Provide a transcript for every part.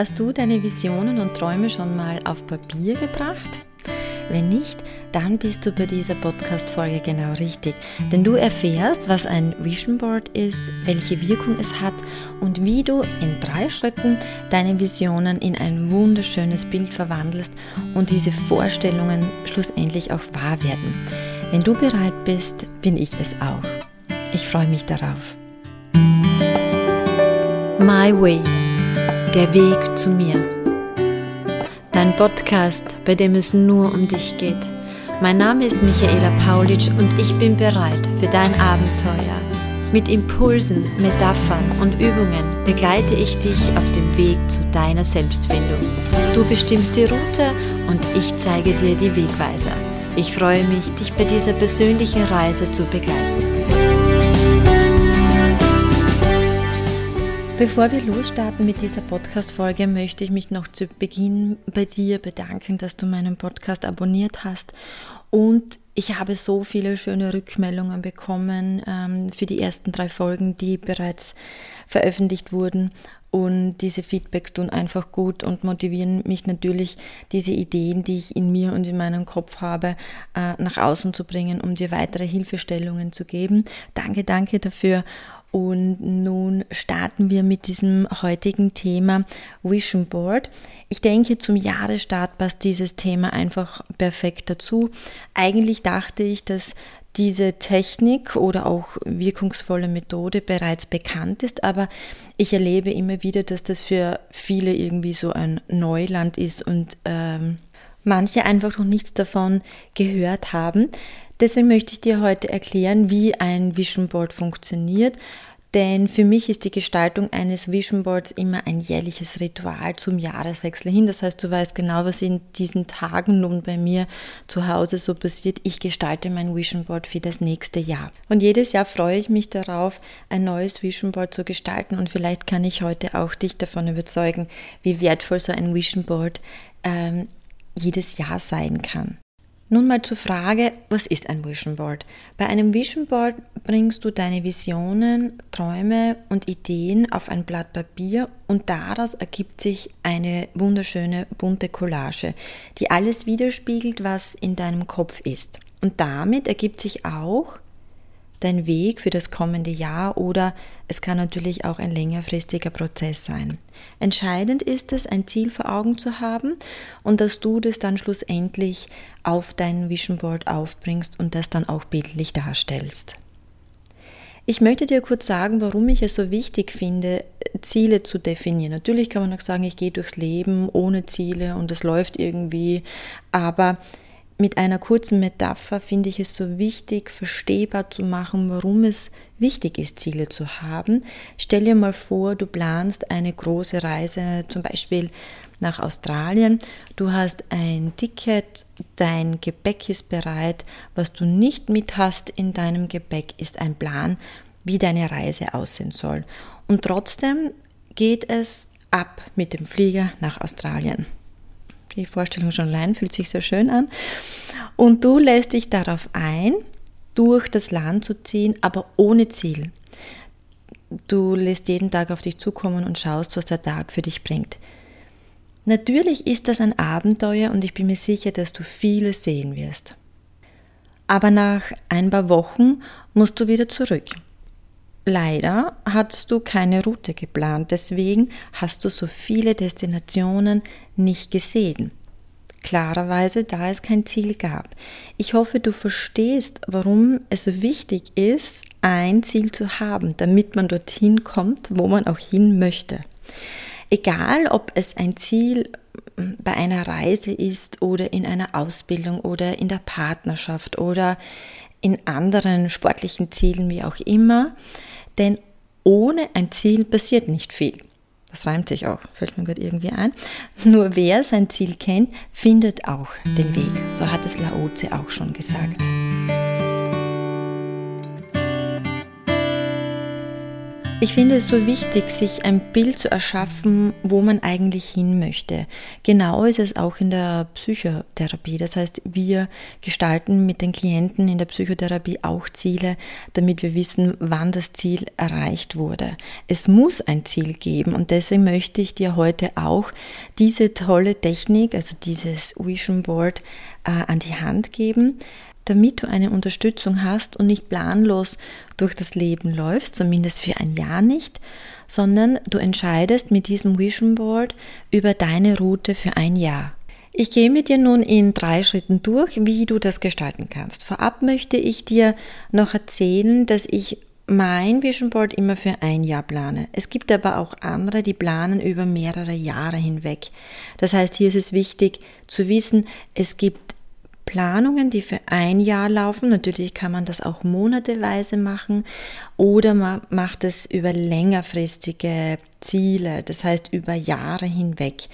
Hast du deine Visionen und Träume schon mal auf Papier gebracht? Wenn nicht, dann bist du bei dieser Podcast-Folge genau richtig. Denn du erfährst, was ein Vision Board ist, welche Wirkung es hat und wie du in drei Schritten deine Visionen in ein wunderschönes Bild verwandelst und diese Vorstellungen schlussendlich auch wahr werden. Wenn du bereit bist, bin ich es auch. Ich freue mich darauf. My Way der Weg zu mir. Dein Podcast, bei dem es nur um dich geht. Mein Name ist Michaela Paulitsch und ich bin bereit für dein Abenteuer. Mit Impulsen, Metaphern und Übungen begleite ich dich auf dem Weg zu deiner Selbstfindung. Du bestimmst die Route und ich zeige dir die Wegweiser. Ich freue mich, dich bei dieser persönlichen Reise zu begleiten. Bevor wir losstarten mit dieser Podcast-Folge, möchte ich mich noch zu Beginn bei dir bedanken, dass du meinen Podcast abonniert hast. Und ich habe so viele schöne Rückmeldungen bekommen ähm, für die ersten drei Folgen, die bereits veröffentlicht wurden. Und diese Feedbacks tun einfach gut und motivieren mich natürlich, diese Ideen, die ich in mir und in meinem Kopf habe, äh, nach außen zu bringen, um dir weitere Hilfestellungen zu geben. Danke, danke dafür. Und nun starten wir mit diesem heutigen Thema Vision Board. Ich denke, zum Jahresstart passt dieses Thema einfach perfekt dazu. Eigentlich dachte ich, dass diese Technik oder auch wirkungsvolle Methode bereits bekannt ist, aber ich erlebe immer wieder, dass das für viele irgendwie so ein Neuland ist und ähm, manche einfach noch nichts davon gehört haben. Deswegen möchte ich dir heute erklären, wie ein Vision Board funktioniert. Denn für mich ist die Gestaltung eines Vision Boards immer ein jährliches Ritual zum Jahreswechsel hin. Das heißt, du weißt genau, was in diesen Tagen nun bei mir zu Hause so passiert. Ich gestalte mein Vision Board für das nächste Jahr. Und jedes Jahr freue ich mich darauf, ein neues Vision Board zu gestalten. Und vielleicht kann ich heute auch dich davon überzeugen, wie wertvoll so ein Vision Board ähm, jedes Jahr sein kann. Nun mal zur Frage, was ist ein Vision Board? Bei einem Vision Board bringst du deine Visionen, Träume und Ideen auf ein Blatt Papier und daraus ergibt sich eine wunderschöne bunte Collage, die alles widerspiegelt, was in deinem Kopf ist. Und damit ergibt sich auch dein Weg für das kommende Jahr oder es kann natürlich auch ein längerfristiger Prozess sein. Entscheidend ist es, ein Ziel vor Augen zu haben und dass du das dann schlussendlich auf dein Vision Board aufbringst und das dann auch bildlich darstellst. Ich möchte dir kurz sagen, warum ich es so wichtig finde, Ziele zu definieren. Natürlich kann man auch sagen, ich gehe durchs Leben ohne Ziele und es läuft irgendwie, aber mit einer kurzen Metapher finde ich es so wichtig, verstehbar zu machen, warum es wichtig ist, Ziele zu haben. Stell dir mal vor, du planst eine große Reise, zum Beispiel nach Australien. Du hast ein Ticket, dein Gepäck ist bereit. Was du nicht mit hast in deinem Gepäck, ist ein Plan, wie deine Reise aussehen soll. Und trotzdem geht es ab mit dem Flieger nach Australien. Die Vorstellung schon allein fühlt sich sehr schön an. Und du lässt dich darauf ein, durch das Land zu ziehen, aber ohne Ziel. Du lässt jeden Tag auf dich zukommen und schaust, was der Tag für dich bringt. Natürlich ist das ein Abenteuer und ich bin mir sicher, dass du vieles sehen wirst. Aber nach ein paar Wochen musst du wieder zurück. Leider hast du keine Route geplant, deswegen hast du so viele Destinationen nicht gesehen. Klarerweise, da es kein Ziel gab. Ich hoffe, du verstehst, warum es so wichtig ist, ein Ziel zu haben, damit man dorthin kommt, wo man auch hin möchte. Egal, ob es ein Ziel bei einer Reise ist oder in einer Ausbildung oder in der Partnerschaft oder in anderen sportlichen Zielen, wie auch immer, denn ohne ein Ziel passiert nicht viel. Das reimt sich auch, fällt mir gerade irgendwie ein. Nur wer sein Ziel kennt, findet auch den Weg. So hat es Laoze auch schon gesagt. Ich finde es so wichtig, sich ein Bild zu erschaffen, wo man eigentlich hin möchte. Genau ist es auch in der Psychotherapie. Das heißt, wir gestalten mit den Klienten in der Psychotherapie auch Ziele, damit wir wissen, wann das Ziel erreicht wurde. Es muss ein Ziel geben und deswegen möchte ich dir heute auch diese tolle Technik, also dieses Vision Board, äh, an die Hand geben damit du eine Unterstützung hast und nicht planlos durch das Leben läufst, zumindest für ein Jahr nicht, sondern du entscheidest mit diesem Vision Board über deine Route für ein Jahr. Ich gehe mit dir nun in drei Schritten durch, wie du das gestalten kannst. Vorab möchte ich dir noch erzählen, dass ich mein Vision Board immer für ein Jahr plane. Es gibt aber auch andere, die planen über mehrere Jahre hinweg. Das heißt, hier ist es wichtig zu wissen, es gibt Planungen, die für ein Jahr laufen. Natürlich kann man das auch monateweise machen oder man macht es über längerfristige Ziele, das heißt über Jahre hinweg.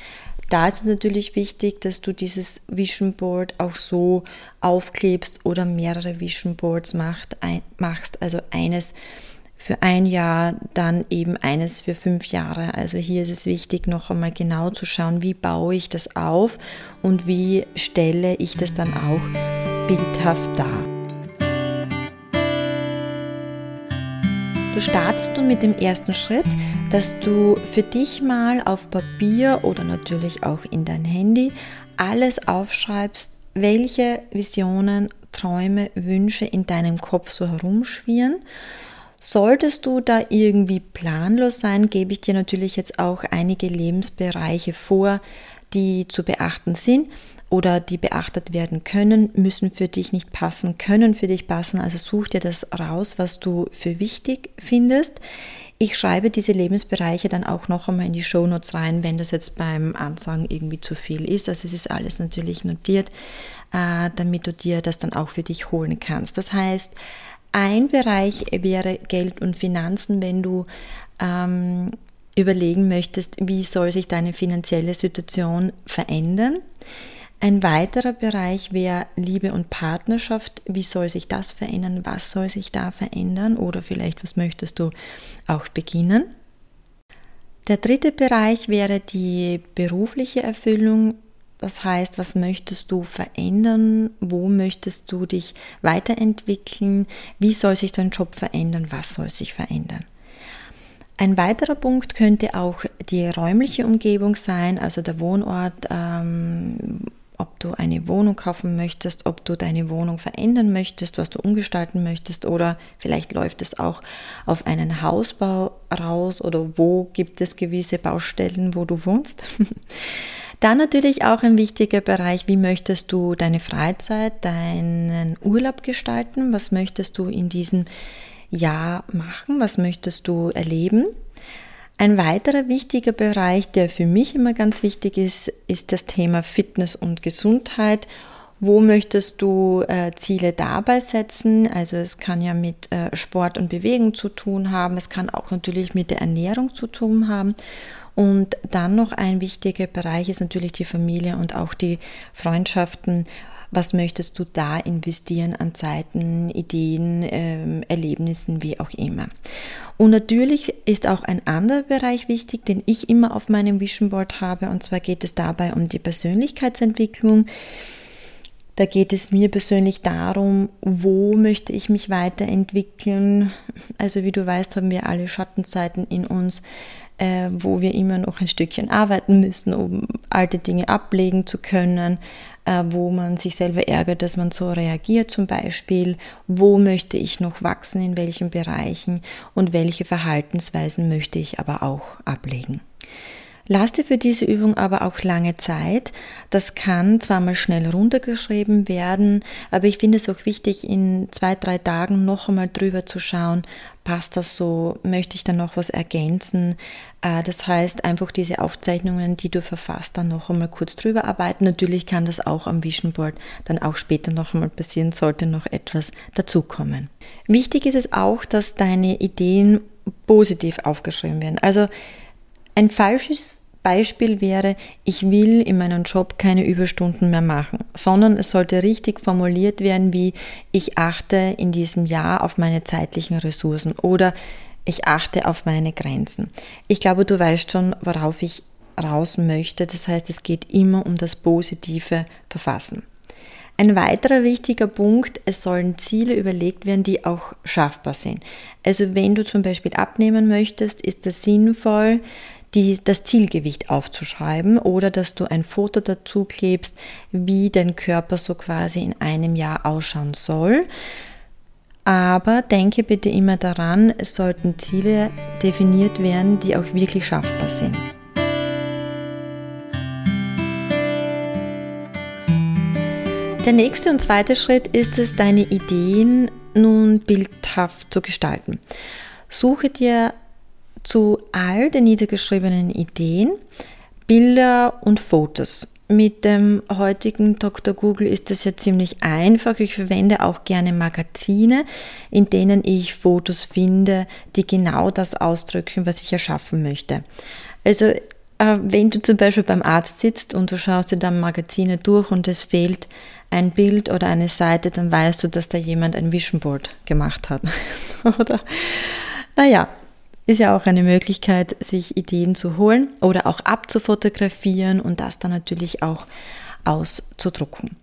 Da ist es natürlich wichtig, dass du dieses Vision Board auch so aufklebst oder mehrere Vision Boards macht, ein, machst. Also eines für ein Jahr, dann eben eines für fünf Jahre. Also hier ist es wichtig, noch einmal genau zu schauen, wie baue ich das auf und wie stelle ich das dann auch bildhaft dar. Du startest nun mit dem ersten Schritt, dass du für dich mal auf Papier oder natürlich auch in dein Handy alles aufschreibst, welche Visionen, Träume, Wünsche in deinem Kopf so herumschwirren Solltest du da irgendwie planlos sein, gebe ich dir natürlich jetzt auch einige Lebensbereiche vor, die zu beachten sind oder die beachtet werden können, müssen für dich nicht passen, können für dich passen. Also such dir das raus, was du für wichtig findest. Ich schreibe diese Lebensbereiche dann auch noch einmal in die Shownotes rein, wenn das jetzt beim Ansagen irgendwie zu viel ist. Also es ist alles natürlich notiert, äh, damit du dir das dann auch für dich holen kannst. Das heißt, ein Bereich wäre Geld und Finanzen, wenn du ähm, überlegen möchtest, wie soll sich deine finanzielle Situation verändern. Ein weiterer Bereich wäre Liebe und Partnerschaft. Wie soll sich das verändern? Was soll sich da verändern? Oder vielleicht, was möchtest du auch beginnen? Der dritte Bereich wäre die berufliche Erfüllung. Das heißt, was möchtest du verändern? Wo möchtest du dich weiterentwickeln? Wie soll sich dein Job verändern? Was soll sich verändern? Ein weiterer Punkt könnte auch die räumliche Umgebung sein, also der Wohnort, ähm, ob du eine Wohnung kaufen möchtest, ob du deine Wohnung verändern möchtest, was du umgestalten möchtest oder vielleicht läuft es auch auf einen Hausbau raus oder wo gibt es gewisse Baustellen, wo du wohnst. Dann natürlich auch ein wichtiger Bereich, wie möchtest du deine Freizeit, deinen Urlaub gestalten? Was möchtest du in diesem Jahr machen? Was möchtest du erleben? Ein weiterer wichtiger Bereich, der für mich immer ganz wichtig ist, ist das Thema Fitness und Gesundheit. Wo möchtest du äh, Ziele dabei setzen? Also es kann ja mit äh, Sport und Bewegung zu tun haben, es kann auch natürlich mit der Ernährung zu tun haben. Und dann noch ein wichtiger Bereich ist natürlich die Familie und auch die Freundschaften. Was möchtest du da investieren an Zeiten, Ideen, äh, Erlebnissen, wie auch immer? Und natürlich ist auch ein anderer Bereich wichtig, den ich immer auf meinem Vision Board habe, und zwar geht es dabei um die Persönlichkeitsentwicklung. Da geht es mir persönlich darum, wo möchte ich mich weiterentwickeln. Also wie du weißt, haben wir alle Schattenzeiten in uns äh, wo wir immer noch ein Stückchen arbeiten müssen, um alte Dinge ablegen zu können, äh, wo man sich selber ärgert, dass man so reagiert zum Beispiel, wo möchte ich noch wachsen, in welchen Bereichen und welche Verhaltensweisen möchte ich aber auch ablegen. Lass dir für diese Übung aber auch lange Zeit. Das kann zwar mal schnell runtergeschrieben werden, aber ich finde es auch wichtig, in zwei, drei Tagen noch einmal drüber zu schauen, passt das so, möchte ich dann noch was ergänzen. Äh, das heißt, einfach diese Aufzeichnungen, die du verfasst, dann noch einmal kurz drüber arbeiten. Natürlich kann das auch am Vision Board dann auch später noch einmal passieren, sollte noch etwas dazukommen. Wichtig ist es auch, dass deine Ideen positiv aufgeschrieben werden. Also ein falsches Beispiel wäre, ich will in meinem Job keine Überstunden mehr machen, sondern es sollte richtig formuliert werden, wie ich achte in diesem Jahr auf meine zeitlichen Ressourcen oder ich achte auf meine Grenzen. Ich glaube, du weißt schon, worauf ich raus möchte. Das heißt, es geht immer um das positive Verfassen. Ein weiterer wichtiger Punkt, es sollen Ziele überlegt werden, die auch schaffbar sind. Also wenn du zum Beispiel abnehmen möchtest, ist es sinnvoll, die, das Zielgewicht aufzuschreiben oder dass du ein Foto dazu klebst, wie dein Körper so quasi in einem Jahr ausschauen soll. Aber denke bitte immer daran, es sollten Ziele definiert werden, die auch wirklich schaffbar sind. Der nächste und zweite Schritt ist es, deine Ideen nun bildhaft zu gestalten. Suche dir zu all den niedergeschriebenen Ideen Bilder und Fotos. Mit dem heutigen Dr. Google ist das ja ziemlich einfach. Ich verwende auch gerne Magazine, in denen ich Fotos finde, die genau das ausdrücken, was ich erschaffen möchte. Also äh, wenn du zum Beispiel beim Arzt sitzt und du schaust dir dann Magazine durch und es fehlt ein Bild oder eine Seite, dann weißt du, dass da jemand ein Vision Board gemacht hat. oder? Naja, ist ja auch eine Möglichkeit, sich Ideen zu holen oder auch abzufotografieren und das dann natürlich auch auszudrucken.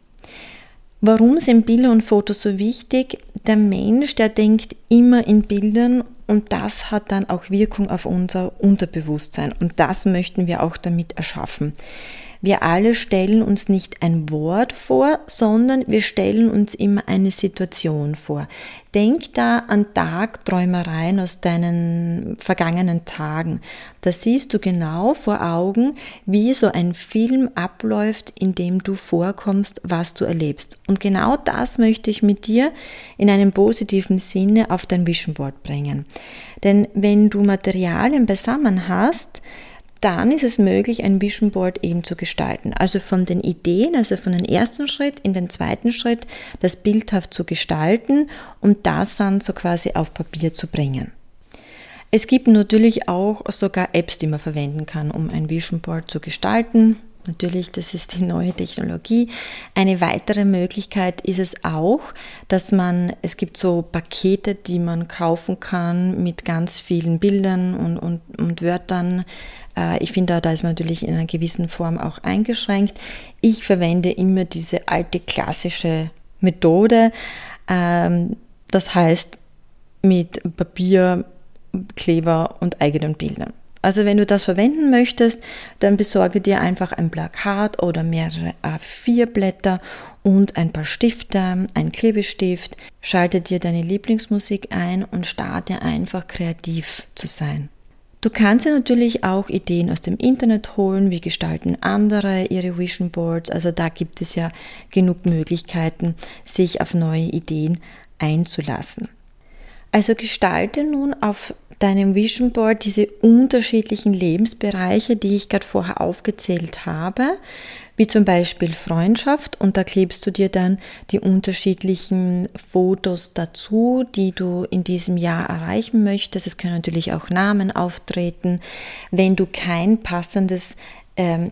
Warum sind Bilder und Fotos so wichtig? Der Mensch, der denkt immer in Bildern und das hat dann auch Wirkung auf unser Unterbewusstsein und das möchten wir auch damit erschaffen. Wir alle stellen uns nicht ein Wort vor, sondern wir stellen uns immer eine Situation vor. Denk da an Tagträumereien aus deinen vergangenen Tagen. Da siehst du genau vor Augen, wie so ein Film abläuft, in dem du vorkommst, was du erlebst. Und genau das möchte ich mit dir in einem positiven Sinne auf dein Vision Board bringen. Denn wenn du Materialien beisammen hast, dann ist es möglich, ein Vision Board eben zu gestalten. Also von den Ideen, also von den ersten Schritt in den zweiten Schritt, das bildhaft zu gestalten und das dann so quasi auf Papier zu bringen. Es gibt natürlich auch sogar Apps, die man verwenden kann, um ein Vision Board zu gestalten. Natürlich, das ist die neue Technologie. Eine weitere Möglichkeit ist es auch, dass man, es gibt so Pakete, die man kaufen kann mit ganz vielen Bildern und, und, und Wörtern. Äh, ich finde, da ist man natürlich in einer gewissen Form auch eingeschränkt. Ich verwende immer diese alte klassische Methode. Ähm, das heißt, mit Papier, Kleber und eigenen Bildern. Also wenn du das verwenden möchtest, dann besorge dir einfach ein Plakat oder mehrere A4-Blätter und ein paar Stifte, ein Klebestift. Schalte dir deine Lieblingsmusik ein und starte einfach kreativ zu sein. Du kannst dir natürlich auch Ideen aus dem Internet holen, wie gestalten andere ihre Vision Boards. Also da gibt es ja genug Möglichkeiten, sich auf neue Ideen einzulassen. Also gestalte nun auf deinem Vision Board diese unterschiedlichen Lebensbereiche, die ich gerade vorher aufgezählt habe, wie zum Beispiel Freundschaft und da klebst du dir dann die unterschiedlichen Fotos dazu, die du in diesem Jahr erreichen möchtest. Es können natürlich auch Namen auftreten. Wenn du kein passendes ähm,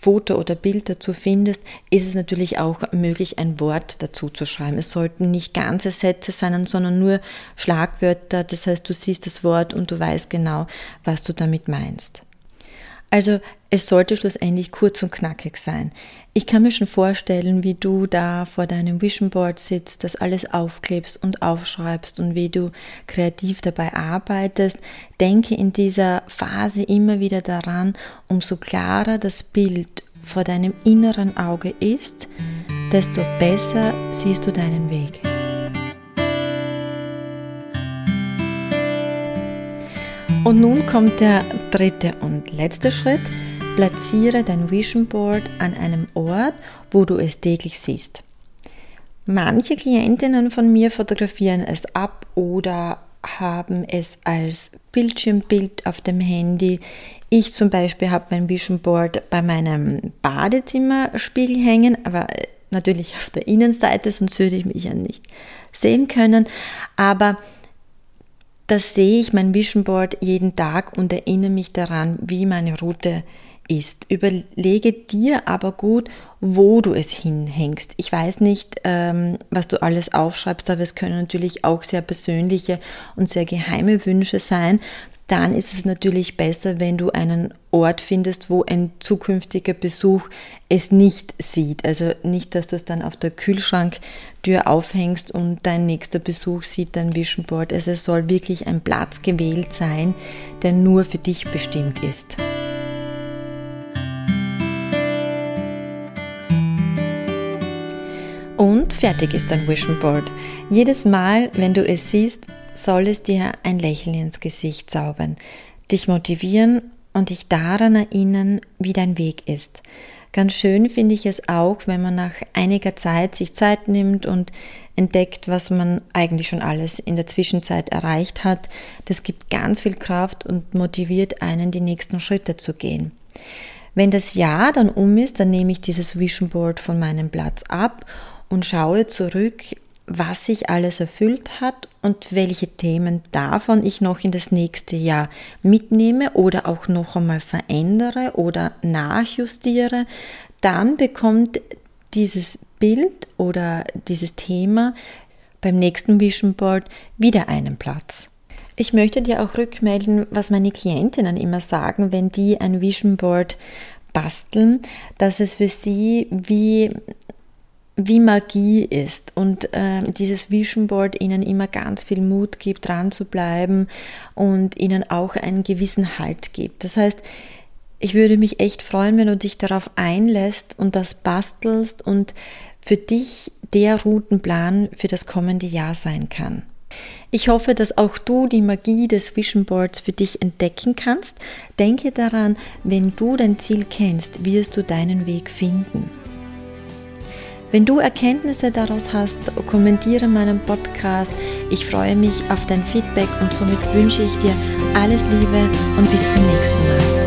Foto oder Bild dazu findest, ist es natürlich auch möglich, ein Wort dazu zu schreiben. Es sollten nicht ganze Sätze sein, sondern nur Schlagwörter. Das heißt, du siehst das Wort und du weißt genau, was du damit meinst. Also es sollte schlussendlich kurz und knackig sein. Ich kann mir schon vorstellen, wie du da vor deinem Vision Board sitzt, das alles aufklebst und aufschreibst und wie du kreativ dabei arbeitest. Denke in dieser Phase immer wieder daran, umso klarer das Bild vor deinem inneren Auge ist, desto besser siehst du deinen Weg. Und nun kommt der dritte und letzte Schritt. Platziere dein Vision Board an einem Ort, wo du es täglich siehst. Manche Klientinnen von mir fotografieren es ab oder haben es als Bildschirmbild auf dem Handy. Ich zum Beispiel habe mein Vision Board bei meinem Badezimmerspiegel hängen, aber natürlich auf der Innenseite, sonst würde ich mich ja nicht sehen können. Aber da sehe ich mein Vision Board jeden Tag und erinnere mich daran, wie meine Route ist. Überlege dir aber gut, wo du es hinhängst. Ich weiß nicht, ähm, was du alles aufschreibst, aber es können natürlich auch sehr persönliche und sehr geheime Wünsche sein. Dann ist es natürlich besser, wenn du einen Ort findest, wo ein zukünftiger Besuch es nicht sieht. Also nicht, dass du es dann auf der Kühlschranktür aufhängst und dein nächster Besuch sieht dein Vision Board. Also es soll wirklich ein Platz gewählt sein, der nur für dich bestimmt ist. Fertig ist dein Vision Board. Jedes Mal, wenn du es siehst, soll es dir ein Lächeln ins Gesicht zaubern, dich motivieren und dich daran erinnern, wie dein Weg ist. Ganz schön finde ich es auch, wenn man nach einiger Zeit sich Zeit nimmt und entdeckt, was man eigentlich schon alles in der Zwischenzeit erreicht hat. Das gibt ganz viel Kraft und motiviert einen, die nächsten Schritte zu gehen. Wenn das Jahr dann um ist, dann nehme ich dieses Vision Board von meinem Platz ab und schaue zurück, was sich alles erfüllt hat und welche Themen davon ich noch in das nächste Jahr mitnehme oder auch noch einmal verändere oder nachjustiere, dann bekommt dieses Bild oder dieses Thema beim nächsten Vision Board wieder einen Platz. Ich möchte dir auch rückmelden, was meine Klientinnen immer sagen, wenn die ein Vision Board basteln, dass es für sie wie wie Magie ist und äh, dieses Vision Board ihnen immer ganz viel Mut gibt, dran zu bleiben und ihnen auch einen gewissen Halt gibt. Das heißt, ich würde mich echt freuen, wenn du dich darauf einlässt und das bastelst und für dich der Routenplan für das kommende Jahr sein kann. Ich hoffe, dass auch du die Magie des Vision Boards für dich entdecken kannst. Denke daran, wenn du dein Ziel kennst, wirst du deinen Weg finden. Wenn du Erkenntnisse daraus hast, kommentiere meinen Podcast. Ich freue mich auf dein Feedback und somit wünsche ich dir alles Liebe und bis zum nächsten Mal.